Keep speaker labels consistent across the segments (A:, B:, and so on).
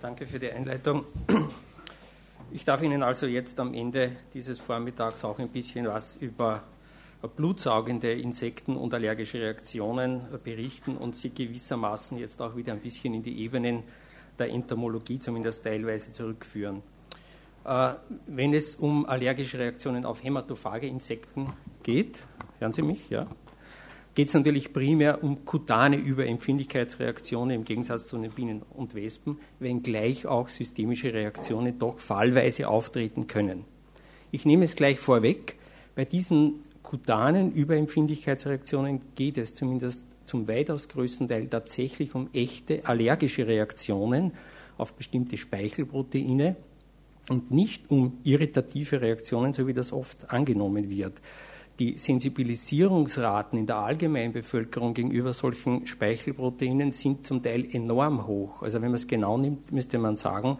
A: danke für die Einleitung. Ich darf Ihnen also jetzt am Ende dieses Vormittags auch ein bisschen was über blutsaugende Insekten und allergische Reaktionen berichten und Sie gewissermaßen jetzt auch wieder ein bisschen in die Ebenen der Entomologie zumindest teilweise zurückführen. Äh, wenn es um allergische Reaktionen auf hämatophage Insekten geht, hören Sie mich, ja? Geht es natürlich primär um kutane Überempfindlichkeitsreaktionen im Gegensatz zu den Bienen und Wespen, wenngleich auch systemische Reaktionen doch fallweise auftreten können. Ich nehme es gleich vorweg, bei diesen kutanen Überempfindlichkeitsreaktionen geht es zumindest zum weitaus größten Teil tatsächlich um echte allergische Reaktionen auf bestimmte Speichelproteine und nicht um irritative Reaktionen, so wie das oft angenommen wird die Sensibilisierungsraten in der Allgemeinbevölkerung gegenüber solchen Speichelproteinen sind zum Teil enorm hoch. Also wenn man es genau nimmt, müsste man sagen,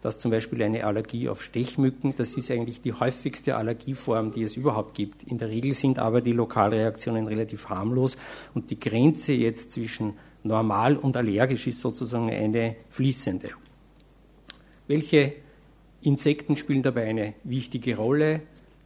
A: dass zum Beispiel eine Allergie auf Stechmücken, das ist eigentlich die häufigste Allergieform, die es überhaupt gibt. In der Regel sind aber die Lokalreaktionen relativ harmlos und die Grenze jetzt zwischen normal und allergisch ist sozusagen eine fließende. Welche Insekten spielen dabei eine wichtige Rolle?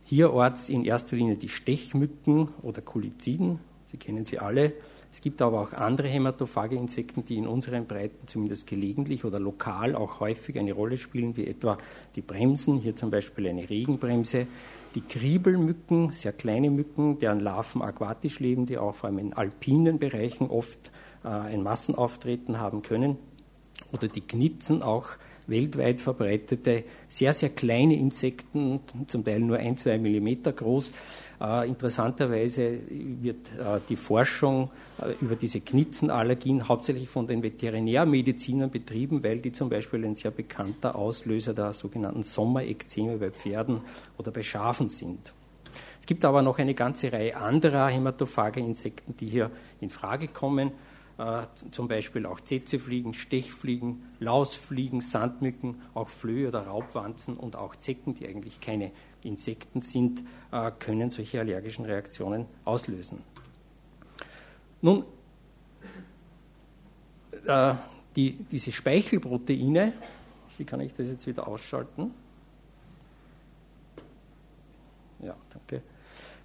A: Hierorts in erster Linie die Stechmücken oder Kuliziden, Sie kennen sie alle. Es gibt aber auch andere hämatophage Insekten, die in unseren Breiten zumindest gelegentlich oder lokal auch häufig eine Rolle spielen, wie etwa die Bremsen, hier zum Beispiel eine Regenbremse, die Kriebelmücken, sehr kleine Mücken, deren Larven aquatisch leben, die auch vor allem in alpinen Bereichen oft äh, ein Massenauftreten haben können, oder die Knitzen, auch weltweit verbreitete, sehr, sehr kleine Insekten, zum Teil nur ein, zwei Millimeter groß. Äh, interessanterweise wird äh, die Forschung äh, über diese Knitzenallergien hauptsächlich von den Veterinärmedizinern betrieben, weil die zum Beispiel ein sehr bekannter Auslöser der sogenannten Sommerekzeme bei Pferden oder bei Schafen sind. Es gibt aber noch eine ganze Reihe anderer hämatophage Insekten, die hier in Frage kommen zum Beispiel auch Zetzefliegen, Stechfliegen, Lausfliegen, Sandmücken, auch Flöhe oder Raubwanzen und auch Zecken, die eigentlich keine Insekten sind, äh, können solche allergischen Reaktionen auslösen. Nun, äh, die, diese Speichelproteine, wie kann ich das jetzt wieder ausschalten? Ja, danke.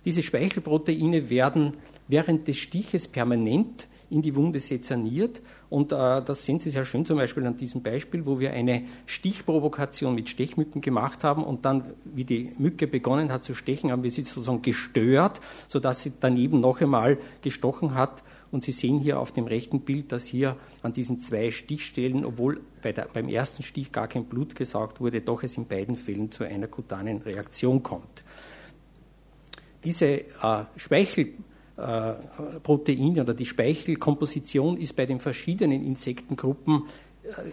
A: Diese Speichelproteine werden während des Stiches permanent in die Wunde sezerniert. Und äh, das sehen Sie sehr schön zum Beispiel an diesem Beispiel, wo wir eine Stichprovokation mit Stechmücken gemacht haben und dann, wie die Mücke begonnen hat zu stechen, haben wir sie sozusagen gestört, sodass sie daneben noch einmal gestochen hat. Und Sie sehen hier auf dem rechten Bild, dass hier an diesen zwei Stichstellen, obwohl bei der, beim ersten Stich gar kein Blut gesaugt wurde, doch es in beiden Fällen zu einer kutanen Reaktion kommt. Diese äh, Speichel äh, Proteine oder die Speichelkomposition ist bei den verschiedenen Insektengruppen äh,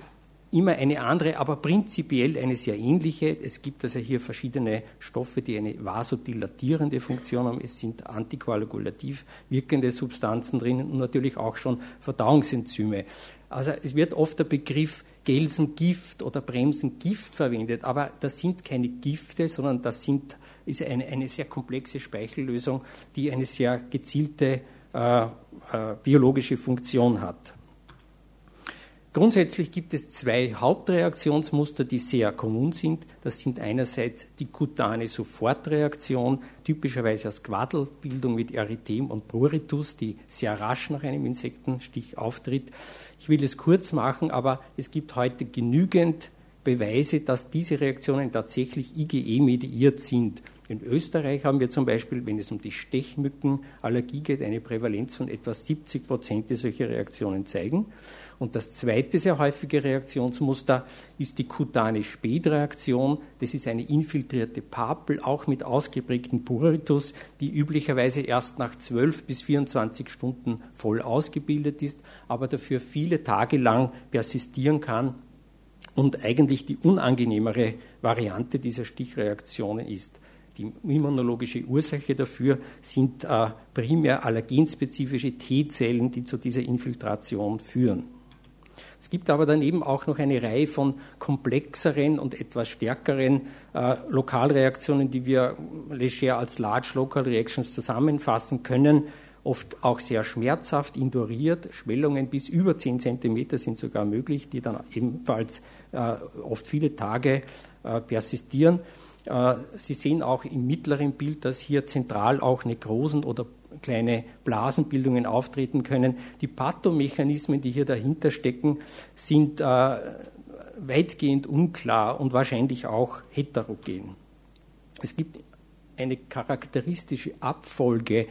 A: immer eine andere, aber prinzipiell eine sehr ähnliche. Es gibt also hier verschiedene Stoffe, die eine vasodilatierende Funktion haben. Es sind antikoagulativ wirkende Substanzen drin und natürlich auch schon Verdauungsenzyme. Also es wird oft der Begriff Gelsengift oder Bremsengift verwendet, aber das sind keine Gifte, sondern das sind ist eine, eine sehr komplexe Speichellösung, die eine sehr gezielte äh, äh, biologische Funktion hat. Grundsätzlich gibt es zwei Hauptreaktionsmuster, die sehr kommun sind. Das sind einerseits die kutane Sofortreaktion, typischerweise als Quaddelbildung mit Erythem und Pruritus, die sehr rasch nach einem Insektenstich auftritt. Ich will es kurz machen, aber es gibt heute genügend Beweise, dass diese Reaktionen tatsächlich IgE-mediiert sind. In Österreich haben wir zum Beispiel, wenn es um die Stechmückenallergie geht, eine Prävalenz von etwa 70 Prozent, die solche Reaktionen zeigen. Und das zweite sehr häufige Reaktionsmuster ist die kutane Spätreaktion. Das ist eine infiltrierte Papel, auch mit ausgeprägten Puritus, die üblicherweise erst nach 12 bis 24 Stunden voll ausgebildet ist, aber dafür viele Tage lang persistieren kann und eigentlich die unangenehmere Variante dieser Stichreaktionen ist. Die immunologische Ursache dafür sind äh, primär allergenspezifische T-Zellen, die zu dieser Infiltration führen. Es gibt aber daneben auch noch eine Reihe von komplexeren und etwas stärkeren äh, Lokalreaktionen, die wir leger als Large Local Reactions zusammenfassen können oft auch sehr schmerzhaft, induriert. Schwellungen bis über 10 cm sind sogar möglich, die dann ebenfalls äh, oft viele Tage äh, persistieren. Äh, Sie sehen auch im mittleren Bild, dass hier zentral auch Nekrosen oder kleine Blasenbildungen auftreten können. Die Pathomechanismen, die hier dahinter stecken, sind äh, weitgehend unklar und wahrscheinlich auch heterogen. Es gibt eine charakteristische Abfolge,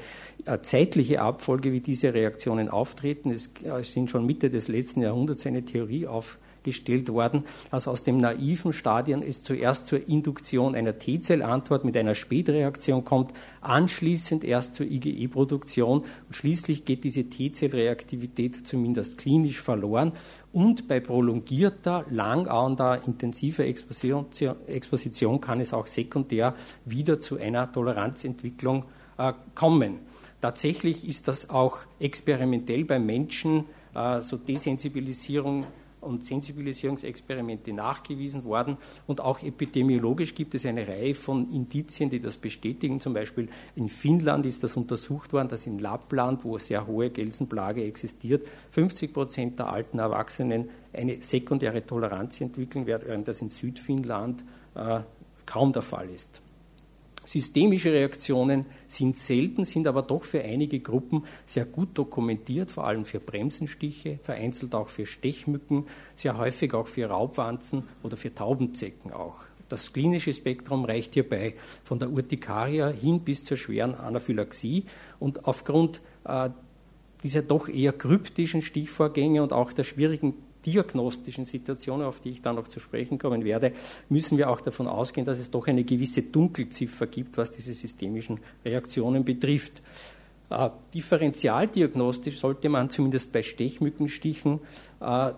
A: äh, zeitliche Abfolge, wie diese Reaktionen auftreten. Es sind schon Mitte des letzten Jahrhunderts eine Theorie aufgestellt gestellt worden, dass aus dem naiven Stadion es zuerst zur Induktion einer T-Zellantwort mit einer Spätreaktion kommt, anschließend erst zur IgE-Produktion und schließlich geht diese T-Zellreaktivität zumindest klinisch verloren und bei prolongierter, langauernder, intensiver Exposition, kann es auch sekundär wieder zu einer Toleranzentwicklung äh, kommen. Tatsächlich ist das auch experimentell bei Menschen, äh, so Desensibilisierung und Sensibilisierungsexperimente nachgewiesen worden. Und auch epidemiologisch gibt es eine Reihe von Indizien, die das bestätigen. Zum Beispiel in Finnland ist das untersucht worden, dass in Lappland, wo sehr hohe Gelsenplage existiert, 50 Prozent der alten Erwachsenen eine sekundäre Toleranz entwickeln, während das in Südfinnland äh, kaum der Fall ist. Systemische Reaktionen sind selten, sind aber doch für einige Gruppen sehr gut dokumentiert, vor allem für Bremsenstiche, vereinzelt auch für Stechmücken, sehr häufig auch für Raubwanzen oder für Taubenzecken auch. Das klinische Spektrum reicht hierbei von der Urtikaria hin bis zur schweren Anaphylaxie und aufgrund äh, dieser doch eher kryptischen Stichvorgänge und auch der schwierigen diagnostischen Situationen, auf die ich dann noch zu sprechen kommen werde, müssen wir auch davon ausgehen, dass es doch eine gewisse Dunkelziffer gibt, was diese systemischen Reaktionen betrifft. Äh, differentialdiagnostisch sollte man zumindest bei Stechmückenstichen, äh, äh,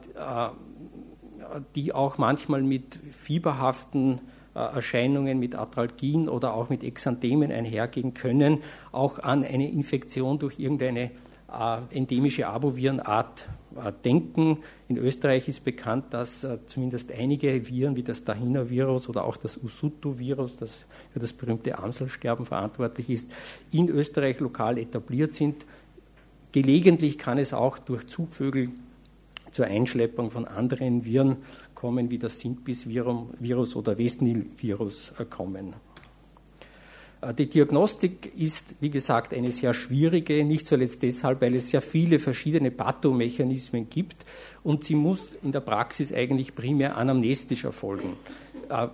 A: die auch manchmal mit fieberhaften äh, Erscheinungen, mit Atralgien oder auch mit Exanthemen einhergehen können, auch an eine Infektion durch irgendeine äh, endemische Abovirenart denken. In Österreich ist bekannt, dass äh, zumindest einige Viren wie das Dahina-Virus oder auch das Usutu-Virus, das für das berühmte Amselsterben verantwortlich ist, in Österreich lokal etabliert sind. Gelegentlich kann es auch durch Zugvögel zur Einschleppung von anderen Viren kommen, wie das Sintbis-Virus oder Westnil-Virus kommen. Äh, die Diagnostik ist, wie gesagt, eine sehr schwierige, nicht zuletzt deshalb, weil es sehr viele verschiedene Pathomechanismen gibt und sie muss in der Praxis eigentlich primär anamnestisch erfolgen. Äh,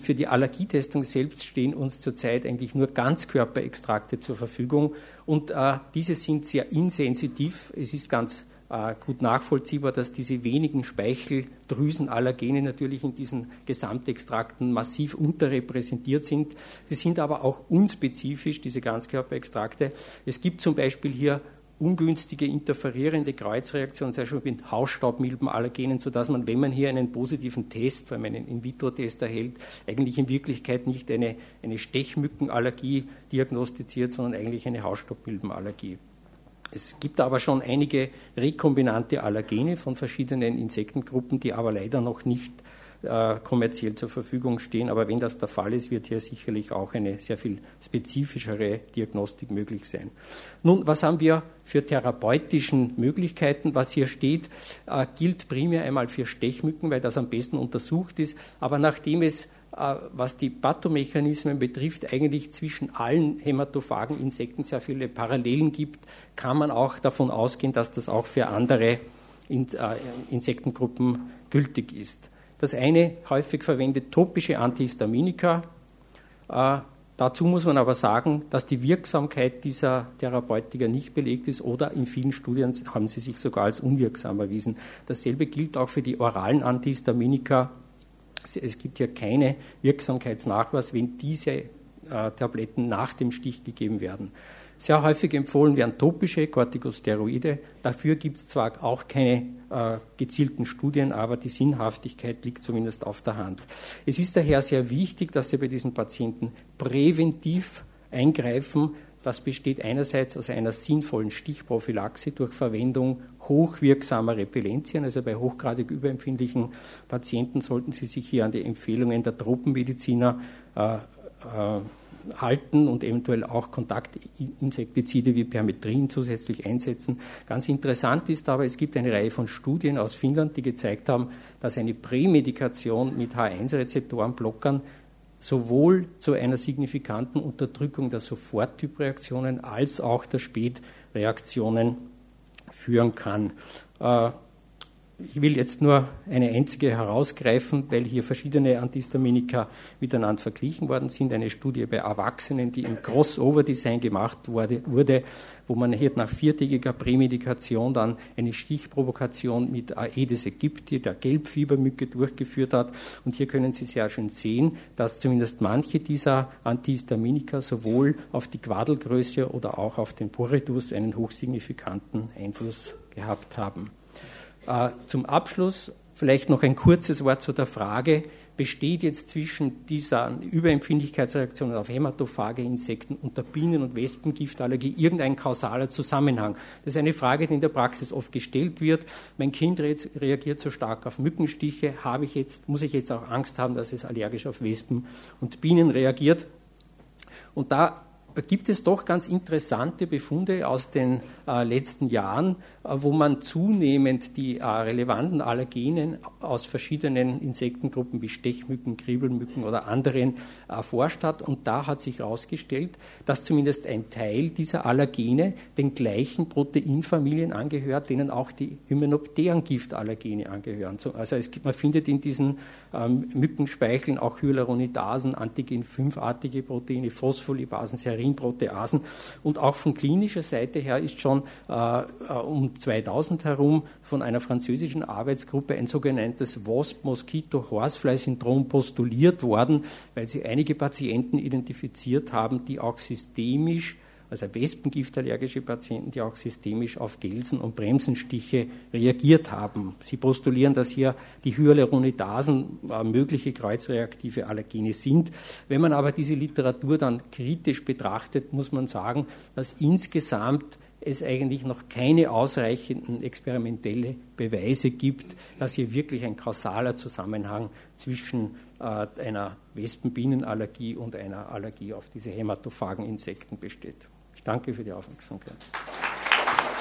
A: für die Allergietestung selbst stehen uns zurzeit eigentlich nur Ganzkörperextrakte zur Verfügung und äh, diese sind sehr insensitiv. Es ist ganz gut nachvollziehbar, dass diese wenigen Speicheldrüsenallergene natürlich in diesen Gesamtextrakten massiv unterrepräsentiert sind. Sie sind aber auch unspezifisch, diese Ganzkörperextrakte. Es gibt zum Beispiel hier ungünstige interferierende Kreuzreaktionen, zum Beispiel mit Hausstaubmilbenallergenen, sodass man, wenn man hier einen positiven Test, wenn man einen In-vitro-Test erhält, eigentlich in Wirklichkeit nicht eine, eine Stechmückenallergie diagnostiziert, sondern eigentlich eine Hausstaubmilbenallergie. Es gibt aber schon einige rekombinante Allergene von verschiedenen Insektengruppen, die aber leider noch nicht äh, kommerziell zur Verfügung stehen. Aber wenn das der Fall ist, wird hier sicherlich auch eine sehr viel spezifischere Diagnostik möglich sein. Nun, was haben wir für therapeutischen Möglichkeiten? Was hier steht, äh, gilt primär einmal für Stechmücken, weil das am besten untersucht ist. Aber nachdem es was die Pathomechanismen betrifft, eigentlich zwischen allen hämatophagen Insekten sehr viele Parallelen gibt, kann man auch davon ausgehen, dass das auch für andere äh, Insektengruppen gültig ist. Das eine häufig verwendet topische Antihistaminika. Äh, dazu muss man aber sagen, dass die Wirksamkeit dieser Therapeutika nicht belegt ist oder in vielen Studien haben sie sich sogar als unwirksam erwiesen. Dasselbe gilt auch für die oralen Antihistaminika es gibt ja keine Wirksamkeitsnachweis, wenn diese äh, Tabletten nach dem Stich gegeben werden. Sehr häufig empfohlen werden topische Corticosteroide. Dafür gibt es zwar auch keine äh, gezielten Studien, aber die Sinnhaftigkeit liegt zumindest auf der Hand. Es ist daher sehr wichtig, dass Sie bei diesen Patienten präventiv eingreifen, das besteht einerseits aus einer sinnvollen Stichprophylaxe durch Verwendung hochwirksamer Repellenzien. Also bei hochgradig überempfindlichen Patienten sollten Sie sich hier an die Empfehlungen der Tropenmediziner äh, äh, halten und eventuell auch Kontaktinsektizide wie Permetrin zusätzlich einsetzen. Ganz interessant ist aber, es gibt eine Reihe von Studien aus Finnland, die gezeigt haben, dass eine Prämedikation mit H1-Rezeptorenblockern sowohl zu einer signifikanten Unterdrückung der Soforttypreaktionen als auch der Spätreaktionen führen kann. Ich will jetzt nur eine einzige herausgreifen, weil hier verschiedene Antihistaminika miteinander verglichen worden sind. Eine Studie bei Erwachsenen, die im Crossover-Design gemacht wurde, wurde, wo man hier nach viertägiger Prämedikation dann eine Stichprovokation mit Aedes aegypti, der Gelbfiebermücke, durchgeführt hat. Und hier können Sie sehr schön sehen, dass zumindest manche dieser Antihistaminika sowohl auf die Quadelgröße oder auch auf den Poritus einen hochsignifikanten Einfluss gehabt haben. Äh, zum Abschluss vielleicht noch ein kurzes Wort zu der Frage, besteht jetzt zwischen dieser Überempfindlichkeitsreaktion auf hämatophage Insekten und der Bienen- und Wespengiftallergie irgendein kausaler Zusammenhang? Das ist eine Frage, die in der Praxis oft gestellt wird. Mein Kind reagiert so stark auf Mückenstiche, habe ich jetzt, muss ich jetzt auch Angst haben, dass es allergisch auf Wespen und Bienen reagiert? Und da gibt es doch ganz interessante Befunde aus den äh, letzten Jahren, äh, wo man zunehmend die äh, relevanten Allergenen aus verschiedenen Insektengruppen wie Stechmücken, Kriebelmücken oder anderen erforscht hat. Und da hat sich herausgestellt, dass zumindest ein Teil dieser Allergene den gleichen Proteinfamilien angehört, denen auch die Hymenopteran-Giftallergene angehören. Also gibt, man findet in diesen ähm, Mückenspeicheln auch Hyaluronidasen, Antigen-5-artige Proteine, Phospholipasen, Serin Serinproteasen. Und auch von klinischer Seite her ist schon äh, äh um 2000 herum von einer französischen Arbeitsgruppe ein sogenanntes WASP-Moskito-Horsefly-Syndrom postuliert worden, weil sie einige Patienten identifiziert haben, die auch systemisch also Wespengiftallergische Patienten, die auch systemisch auf Gelsen- und Bremsenstiche reagiert haben. Sie postulieren, dass hier die Hyaluronidasen äh, mögliche kreuzreaktive Allergene sind. Wenn man aber diese Literatur dann kritisch betrachtet, muss man sagen, dass insgesamt es eigentlich noch keine ausreichenden experimentelle Beweise gibt, dass hier wirklich ein kausaler Zusammenhang zwischen äh, einer Wespenbienenallergie und einer Allergie auf diese hämatophagen Insekten besteht. Ich danke für die Aufmerksamkeit.